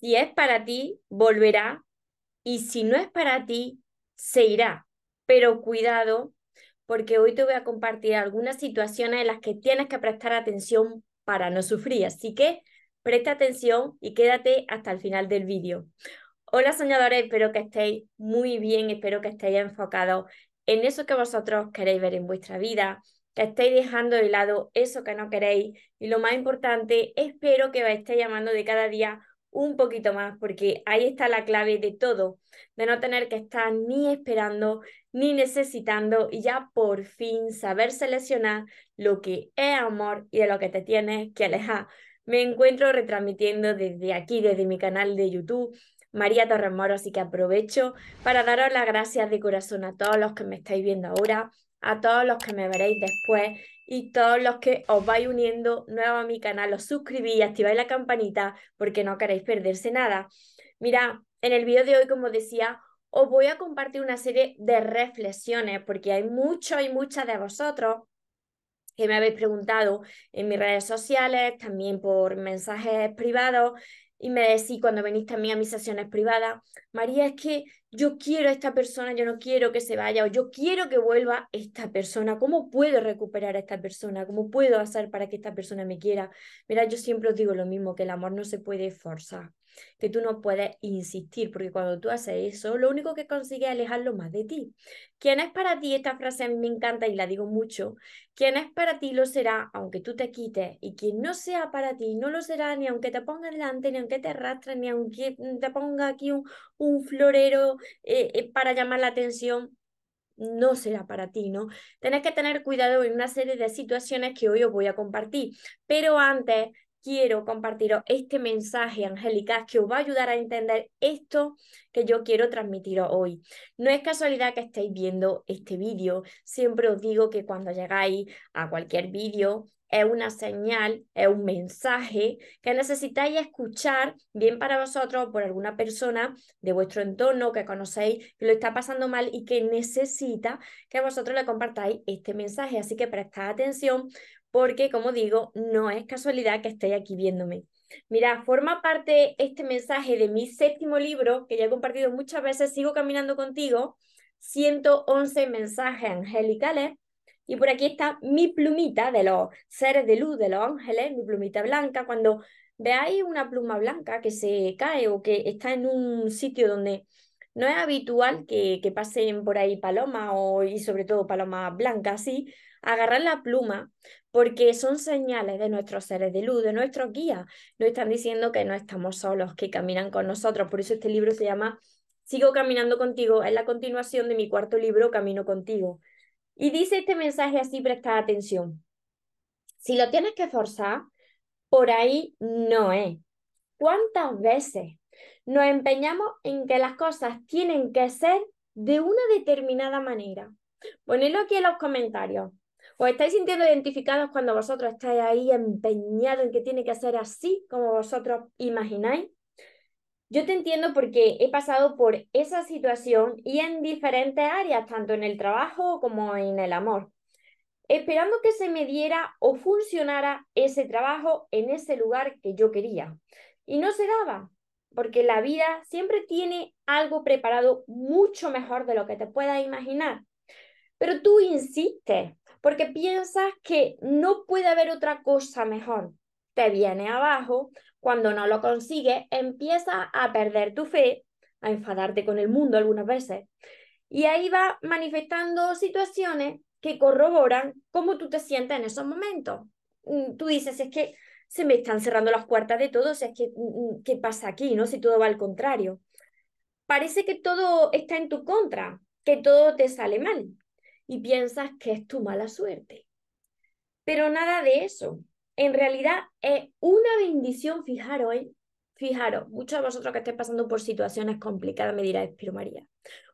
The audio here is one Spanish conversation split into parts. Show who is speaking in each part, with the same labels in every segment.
Speaker 1: Si es para ti, volverá. Y si no es para ti, se irá. Pero cuidado, porque hoy te voy a compartir algunas situaciones en las que tienes que prestar atención para no sufrir. Así que presta atención y quédate hasta el final del vídeo. Hola soñadores, espero que estéis muy bien, espero que estéis enfocados en eso que vosotros queréis ver en vuestra vida, que estéis dejando de lado eso que no queréis y lo más importante, espero que os estéis llamando de cada día un poquito más, porque ahí está la clave de todo, de no tener que estar ni esperando ni necesitando y ya por fin saber seleccionar lo que es amor y de lo que te tienes que alejar. Me encuentro retransmitiendo desde aquí, desde mi canal de YouTube, María Torres Moro, así que aprovecho para daros las gracias de corazón a todos los que me estáis viendo ahora, a todos los que me veréis después y todos los que os vais uniendo nuevo a mi canal, os suscribís, activáis la campanita porque no queréis perderse nada. Mira, en el vídeo de hoy, como decía, os voy a compartir una serie de reflexiones porque hay muchos y muchas de vosotros que me habéis preguntado en mis redes sociales, también por mensajes privados, y me decís cuando venís también a mis sesiones privadas, María, es que yo quiero a esta persona, yo no quiero que se vaya, o yo quiero que vuelva esta persona, ¿cómo puedo recuperar a esta persona? ¿Cómo puedo hacer para que esta persona me quiera? Mira, yo siempre os digo lo mismo, que el amor no se puede forzar que tú no puedes insistir, porque cuando tú haces eso, lo único que consigues es alejarlo más de ti. ¿Quién es para ti? Esta frase me encanta y la digo mucho. Quien es para ti lo será aunque tú te quites, y quien no sea para ti no lo será ni aunque te ponga delante, ni aunque te arrastre, ni aunque te ponga aquí un, un florero eh, eh, para llamar la atención no será para ti, ¿no? Tenés que tener cuidado en una serie de situaciones que hoy os voy a compartir. Pero antes quiero compartiros este mensaje, Angélica, que os va a ayudar a entender esto que yo quiero transmitiros hoy. No es casualidad que estéis viendo este vídeo. Siempre os digo que cuando llegáis a cualquier vídeo, es una señal, es un mensaje que necesitáis escuchar bien para vosotros por alguna persona de vuestro entorno que conocéis que lo está pasando mal y que necesita que vosotros le compartáis este mensaje. Así que prestad atención porque, como digo, no es casualidad que estéis aquí viéndome. Mira, forma parte este mensaje de mi séptimo libro, que ya he compartido muchas veces, Sigo Caminando Contigo, 111 mensajes angelicales. Y por aquí está mi plumita de los seres de luz de los ángeles, mi plumita blanca. Cuando veáis una pluma blanca que se cae o que está en un sitio donde no es habitual que, que pasen por ahí palomas o, y sobre todo palomas blancas, sí, agarrar la pluma porque son señales de nuestros seres de luz, de nuestros guías. Nos están diciendo que no estamos solos, que caminan con nosotros. Por eso este libro se llama Sigo caminando contigo. Es la continuación de mi cuarto libro, Camino contigo. Y dice este mensaje así, presta atención. Si lo tienes que forzar, por ahí no es. ¿Cuántas veces nos empeñamos en que las cosas tienen que ser de una determinada manera? Ponedlo aquí en los comentarios. ¿Os estáis sintiendo identificados cuando vosotros estáis ahí empeñados en que tiene que ser así como vosotros imagináis? Yo te entiendo porque he pasado por esa situación y en diferentes áreas, tanto en el trabajo como en el amor, esperando que se me diera o funcionara ese trabajo en ese lugar que yo quería. Y no se daba, porque la vida siempre tiene algo preparado mucho mejor de lo que te puedas imaginar. Pero tú insistes, porque piensas que no puede haber otra cosa mejor. Te viene abajo, cuando no lo consigues, empiezas a perder tu fe, a enfadarte con el mundo algunas veces. Y ahí va manifestando situaciones que corroboran cómo tú te sientes en esos momentos. Mm, tú dices, es que se me están cerrando las puertas de todo, es que, mm, mm, ¿qué pasa aquí? ¿no? Si todo va al contrario. Parece que todo está en tu contra, que todo te sale mal, y piensas que es tu mala suerte. Pero nada de eso. En realidad es una bendición, fijaros, ¿eh? fijaros, muchos de vosotros que estéis pasando por situaciones complicadas me diráis, pero María,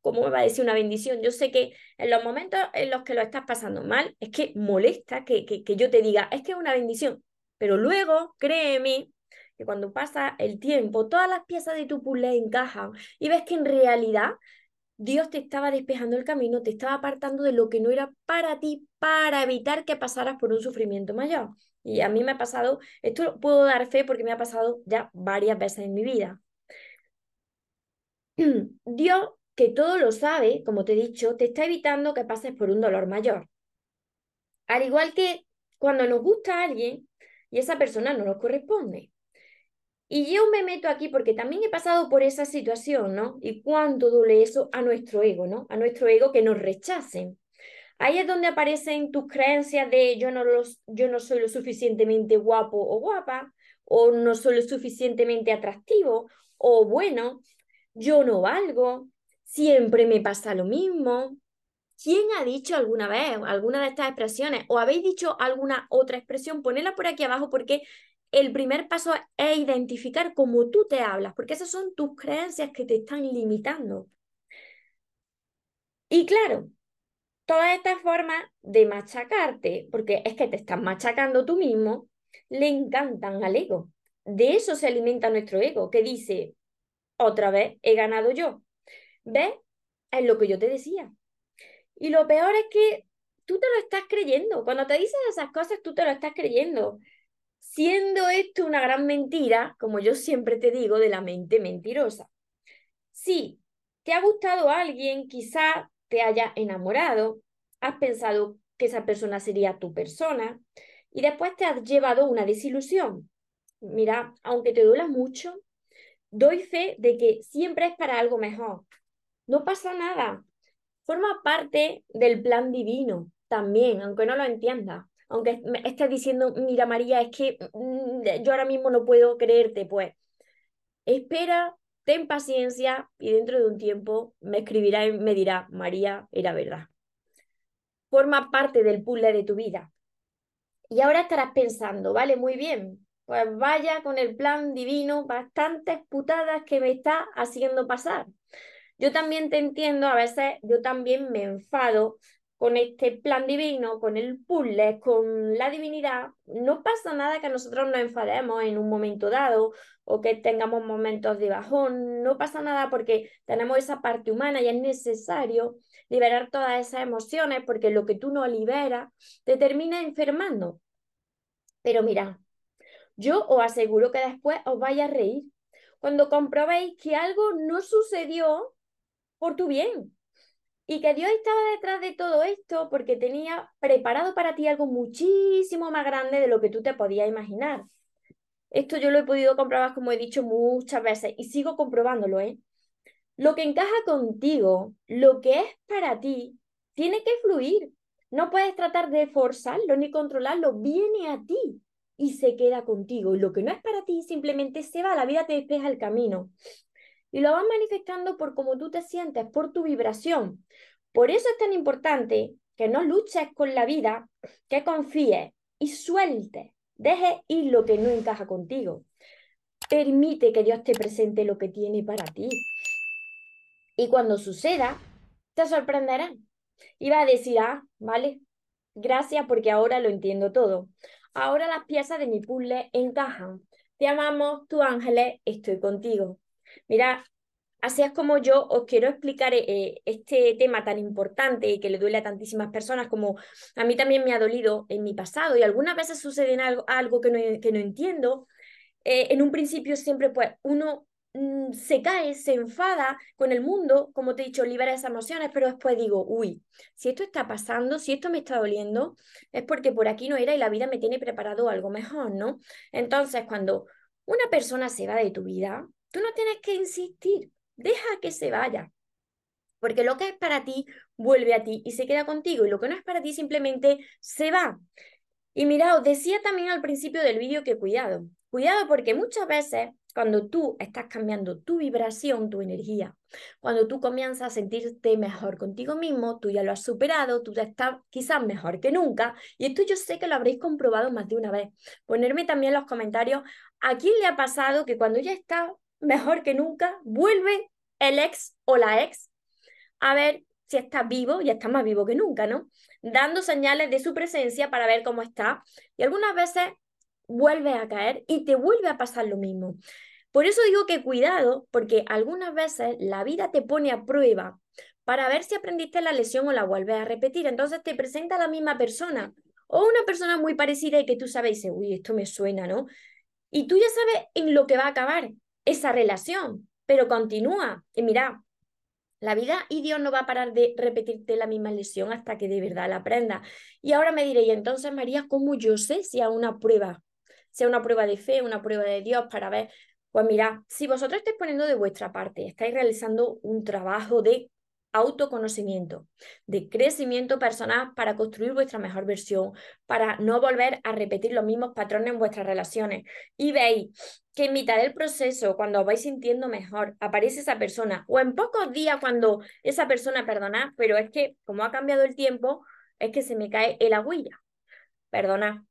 Speaker 1: ¿cómo me va a decir una bendición? Yo sé que en los momentos en los que lo estás pasando mal, es que molesta que, que, que yo te diga, es que es una bendición, pero luego, créeme, que cuando pasa el tiempo, todas las piezas de tu puzzle encajan y ves que en realidad Dios te estaba despejando el camino, te estaba apartando de lo que no era para ti, para evitar que pasaras por un sufrimiento mayor. Y a mí me ha pasado, esto puedo dar fe porque me ha pasado ya varias veces en mi vida. Dios, que todo lo sabe, como te he dicho, te está evitando que pases por un dolor mayor. Al igual que cuando nos gusta a alguien y esa persona no nos corresponde. Y yo me meto aquí porque también he pasado por esa situación, ¿no? Y cuánto duele eso a nuestro ego, ¿no? A nuestro ego que nos rechacen. Ahí es donde aparecen tus creencias de yo no, los, yo no soy lo suficientemente guapo o guapa, o no soy lo suficientemente atractivo o bueno, yo no valgo, siempre me pasa lo mismo. ¿Quién ha dicho alguna vez alguna de estas expresiones? ¿O habéis dicho alguna otra expresión? Ponedla por aquí abajo porque el primer paso es identificar cómo tú te hablas, porque esas son tus creencias que te están limitando. Y claro, todas estas formas de machacarte, porque es que te estás machacando tú mismo, le encantan al ego. De eso se alimenta nuestro ego, que dice, otra vez he ganado yo. ¿Ves? Es lo que yo te decía. Y lo peor es que tú te lo estás creyendo. Cuando te dices esas cosas, tú te lo estás creyendo. Siendo esto una gran mentira, como yo siempre te digo, de la mente mentirosa. Sí, te ha gustado alguien, quizá te haya enamorado, has pensado que esa persona sería tu persona y después te has llevado una desilusión. Mira, aunque te duela mucho, doy fe de que siempre es para algo mejor. No pasa nada. Forma parte del plan divino también, aunque no lo entiendas. Aunque estés diciendo, mira María, es que mm, yo ahora mismo no puedo creerte, pues espera, ten paciencia y dentro de un tiempo me escribirá y me dirá, María, era verdad. Forma parte del puzzle de tu vida. Y ahora estarás pensando, vale, muy bien, pues vaya con el plan divino, bastantes putadas que me está haciendo pasar. Yo también te entiendo, a veces yo también me enfado con este plan divino, con el puzzle, con la divinidad. No pasa nada que nosotros nos enfademos en un momento dado o que tengamos momentos de bajón. No pasa nada porque tenemos esa parte humana y es necesario liberar todas esas emociones porque lo que tú no liberas te termina enfermando. Pero mira, yo os aseguro que después os vais a reír cuando comprobéis que algo no sucedió por tu bien y que Dios estaba detrás de todo esto porque tenía preparado para ti algo muchísimo más grande de lo que tú te podías imaginar. Esto yo lo he podido comprobar, como he dicho muchas veces, y sigo comprobándolo, ¿eh? Lo que encaja contigo, lo que es para ti, tiene que fluir. No puedes tratar de forzarlo ni controlarlo, viene a ti y se queda contigo. Y lo que no es para ti simplemente se va, la vida te despeja el camino. Y lo vas manifestando por cómo tú te sientes, por tu vibración. Por eso es tan importante que no luches con la vida, que confíes y sueltes, deje ir lo que no encaja contigo. Permite que Dios te presente lo que tiene para ti. Y cuando suceda, te sorprenderá. Y va a decir, ah, vale, gracias porque ahora lo entiendo todo. Ahora las piezas de mi puzzle encajan. Te amamos, tu ángeles, estoy contigo. Mira, así es como yo os quiero explicar eh, este tema tan importante y que le duele a tantísimas personas como a mí también me ha dolido en mi pasado y algunas veces sucede algo, algo que, no, que no entiendo. Eh, en un principio siempre pues uno Mm, se cae, se enfada con el mundo, como te he dicho, libera esas emociones, pero después digo, uy, si esto está pasando, si esto me está doliendo, es porque por aquí no era y la vida me tiene preparado algo mejor, ¿no? Entonces, cuando una persona se va de tu vida, tú no tienes que insistir, deja que se vaya. Porque lo que es para ti vuelve a ti y se queda contigo y lo que no es para ti simplemente se va. Y mira, os decía también al principio del vídeo que cuidado, cuidado porque muchas veces cuando tú estás cambiando tu vibración, tu energía, cuando tú comienzas a sentirte mejor contigo mismo, tú ya lo has superado, tú estás quizás mejor que nunca, y esto yo sé que lo habréis comprobado más de una vez. Ponerme también en los comentarios a quién le ha pasado que cuando ya está mejor que nunca, vuelve el ex o la ex a ver si está vivo, ya está más vivo que nunca, ¿no? Dando señales de su presencia para ver cómo está. Y algunas veces vuelve a caer y te vuelve a pasar lo mismo. Por eso digo que cuidado, porque algunas veces la vida te pone a prueba para ver si aprendiste la lesión o la vuelves a repetir. Entonces te presenta la misma persona o una persona muy parecida y que tú sabes, uy, esto me suena, ¿no? Y tú ya sabes en lo que va a acabar esa relación, pero continúa. Y mira, la vida y Dios no va a parar de repetirte la misma lesión hasta que de verdad la aprenda. Y ahora me diré, y entonces María, ¿cómo yo sé si es una prueba? Sea una prueba de fe, una prueba de Dios para ver. Pues mira, si vosotros estáis poniendo de vuestra parte, estáis realizando un trabajo de autoconocimiento, de crecimiento personal para construir vuestra mejor versión, para no volver a repetir los mismos patrones en vuestras relaciones. Y veis que en mitad del proceso, cuando os vais sintiendo mejor, aparece esa persona, o en pocos días cuando esa persona, perdona, pero es que como ha cambiado el tiempo, es que se me cae el agüilla. Perdona.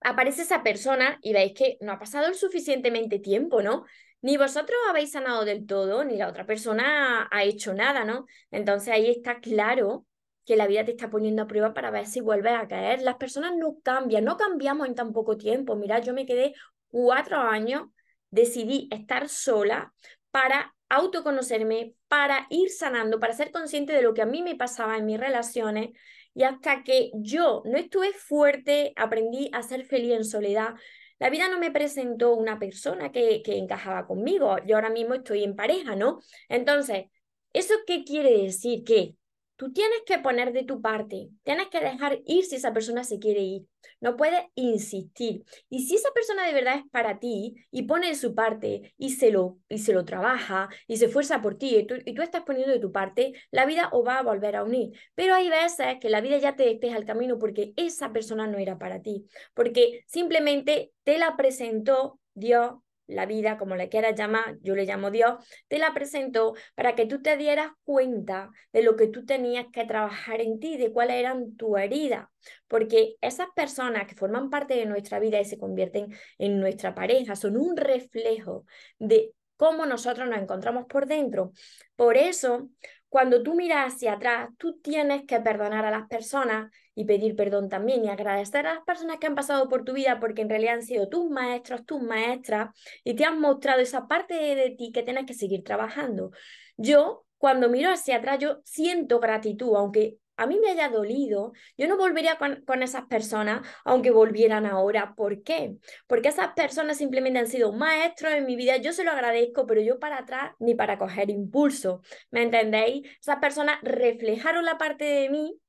Speaker 1: Aparece esa persona y veis que no ha pasado el suficientemente tiempo, ¿no? Ni vosotros habéis sanado del todo, ni la otra persona ha hecho nada, ¿no? Entonces ahí está claro que la vida te está poniendo a prueba para ver si vuelves a caer. Las personas no cambian, no cambiamos en tan poco tiempo. Mira, yo me quedé cuatro años, decidí estar sola para autoconocerme, para ir sanando, para ser consciente de lo que a mí me pasaba en mis relaciones. Y hasta que yo no estuve fuerte, aprendí a ser feliz en soledad, la vida no me presentó una persona que, que encajaba conmigo. Yo ahora mismo estoy en pareja, ¿no? Entonces, ¿eso qué quiere decir? Que Tú tienes que poner de tu parte, tienes que dejar ir si esa persona se quiere ir, no puedes insistir. Y si esa persona de verdad es para ti y pone de su parte y se lo, y se lo trabaja y se esfuerza por ti y tú, y tú estás poniendo de tu parte, la vida os va a volver a unir. Pero hay veces que la vida ya te despeja el camino porque esa persona no era para ti, porque simplemente te la presentó Dios la vida, como le quieras llamar, yo le llamo Dios, te la presentó para que tú te dieras cuenta de lo que tú tenías que trabajar en ti, de cuáles eran tus heridas, porque esas personas que forman parte de nuestra vida y se convierten en nuestra pareja son un reflejo de cómo nosotros nos encontramos por dentro. Por eso, cuando tú miras hacia atrás, tú tienes que perdonar a las personas y pedir perdón también y agradecer a las personas que han pasado por tu vida porque en realidad han sido tus maestros, tus maestras y te han mostrado esa parte de, ti que tienes que seguir trabajando. Yo, cuando miro hacia atrás, yo siento gratitud, aunque a mí me haya dolido, yo no volvería con, esas personas aunque volvieran ahora. ¿Por qué? Porque esas personas simplemente han sido maestros en mi vida, yo se lo agradezco, pero yo para atrás ni para coger impulso. ¿Me entendéis? Esas personas reflejaron la parte de mí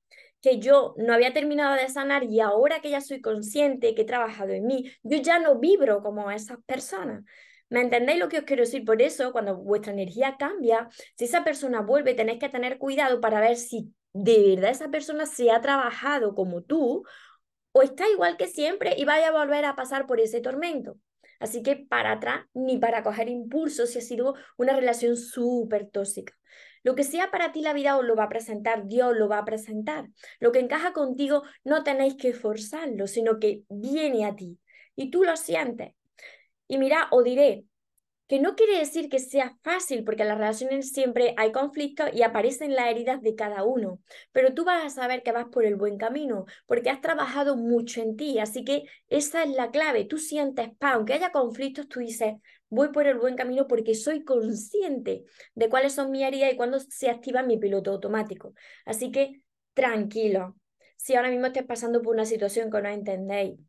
Speaker 1: que yo no había terminado de sanar y ahora que ya soy consciente, que he trabajado en mí, yo ya no vibro como esas personas. ¿Me entendéis lo que os quiero decir? Por eso, cuando vuestra energía cambia, si esa persona vuelve, tenéis que tener cuidado para ver si de verdad esa persona se ha trabajado como tú o está igual que siempre y vaya a volver a pasar por ese tormento. Así que para atrás ni para coger impulso si ha sido una relación súper tóxica. Lo que sea para ti la vida os lo va a presentar, Dios lo va a presentar. Lo que encaja contigo no tenéis que forzarlo, sino que viene a ti y tú lo sientes. Y mira, os diré, que no quiere decir que sea fácil, porque en las relaciones siempre hay conflictos y aparecen las heridas de cada uno, pero tú vas a saber que vas por el buen camino, porque has trabajado mucho en ti, así que esa es la clave, tú sientes paz, aunque haya conflictos, tú dices, voy por el buen camino porque soy consciente de cuáles son mis heridas y cuándo se activa mi piloto automático. Así que tranquilo, si ahora mismo estás pasando por una situación que no entendéis,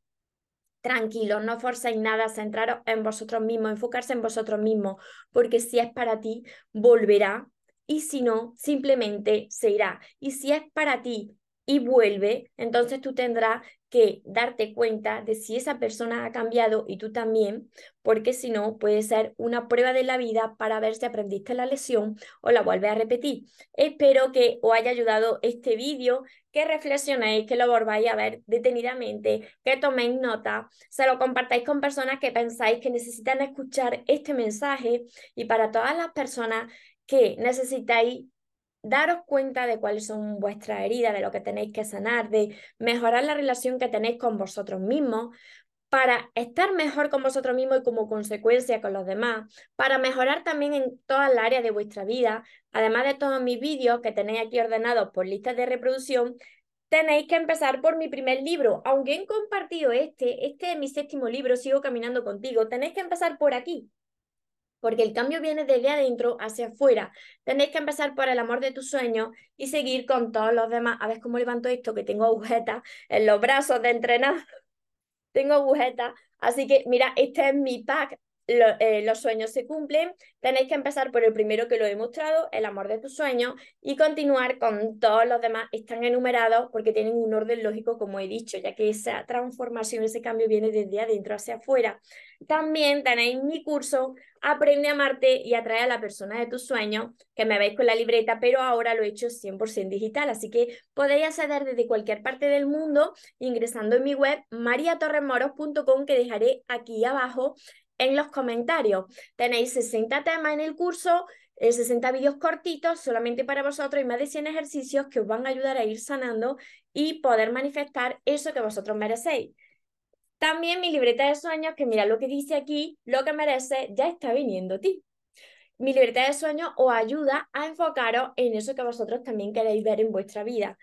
Speaker 1: tranquilos, no forcéis nada, centraros en vosotros mismos, enfocarse en vosotros mismos, porque si es para ti, volverá, y si no, simplemente se irá. Y si es para ti y vuelve, entonces tú tendrás que darte cuenta de si esa persona ha cambiado y tú también, porque si no, puede ser una prueba de la vida para ver si aprendiste la lesión o la vuelves a repetir. Espero que os haya ayudado este vídeo, que reflexionéis, que lo volváis a ver detenidamente, que toméis nota, se lo compartáis con personas que pensáis que necesitan escuchar este mensaje y para todas las personas que necesitáis daros cuenta de cuáles son vuestras heridas, de lo que tenéis que sanar, de mejorar la relación que tenéis con vosotros mismos, para estar mejor con vosotros mismos y como consecuencia con los demás, para mejorar también en todas las áreas de vuestra vida, además de todos mis vídeos que tenéis aquí ordenados por listas de reproducción, tenéis que empezar por mi primer libro. Aunque he compartido este, este es mi séptimo libro, Sigo Caminando Contigo, tenéis que empezar por aquí, porque el cambio viene desde adentro hacia afuera. Tenéis que empezar por el amor de tus sueños y seguir con todos los demás. A ver cómo levanto esto, que tengo agujetas en los brazos de entrenar. tengo agujetas. Así que, mira, este es mi pack eh, los sueños se cumplen, tenéis que empezar por el primero que lo he mostrado, el amor de tus sueños, y continuar con todos los demás. Están enumerados porque tienen un orden lógico, como he dicho, ya que esa transformación, ese cambio viene desde adentro hacia afuera. También tenéis mi curso Aprende a amarte y atrae a la persona de tus sueños, que me veis con la libreta, pero ahora lo he hecho 100% digital, así que podéis acceder desde cualquier parte del mundo ingresando en mi web mariatorremoros.com que dejaré aquí abajo en los comentarios. Tenéis 60 temas en el curso, 60 eh, vídeos cortitos solamente para vosotros y más de 100 ejercicios que os van a ayudar a ir sanando y poder manifestar eso que vosotros merecéis. También mi libreta de sueños, que mira lo que dice aquí, lo que merece ya está viniendo a ti. Mi libreta de sueños os ayuda a enfocaros en eso que vosotros también queréis ver en vuestra vida.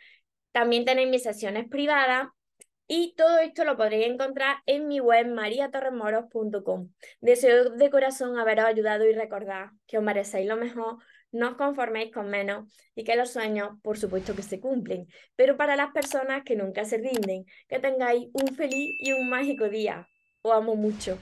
Speaker 1: También tenéis mis sesiones privadas y todo esto lo podréis encontrar en mi web mariatorremoros.com. Deseo de corazón haberos ayudado y recordad que os merecéis lo mejor, no os conforméis con menos y que los sueños, por supuesto que se cumplen, pero para las personas que nunca se rinden, que tengáis un feliz y un mágico día. Os amo mucho.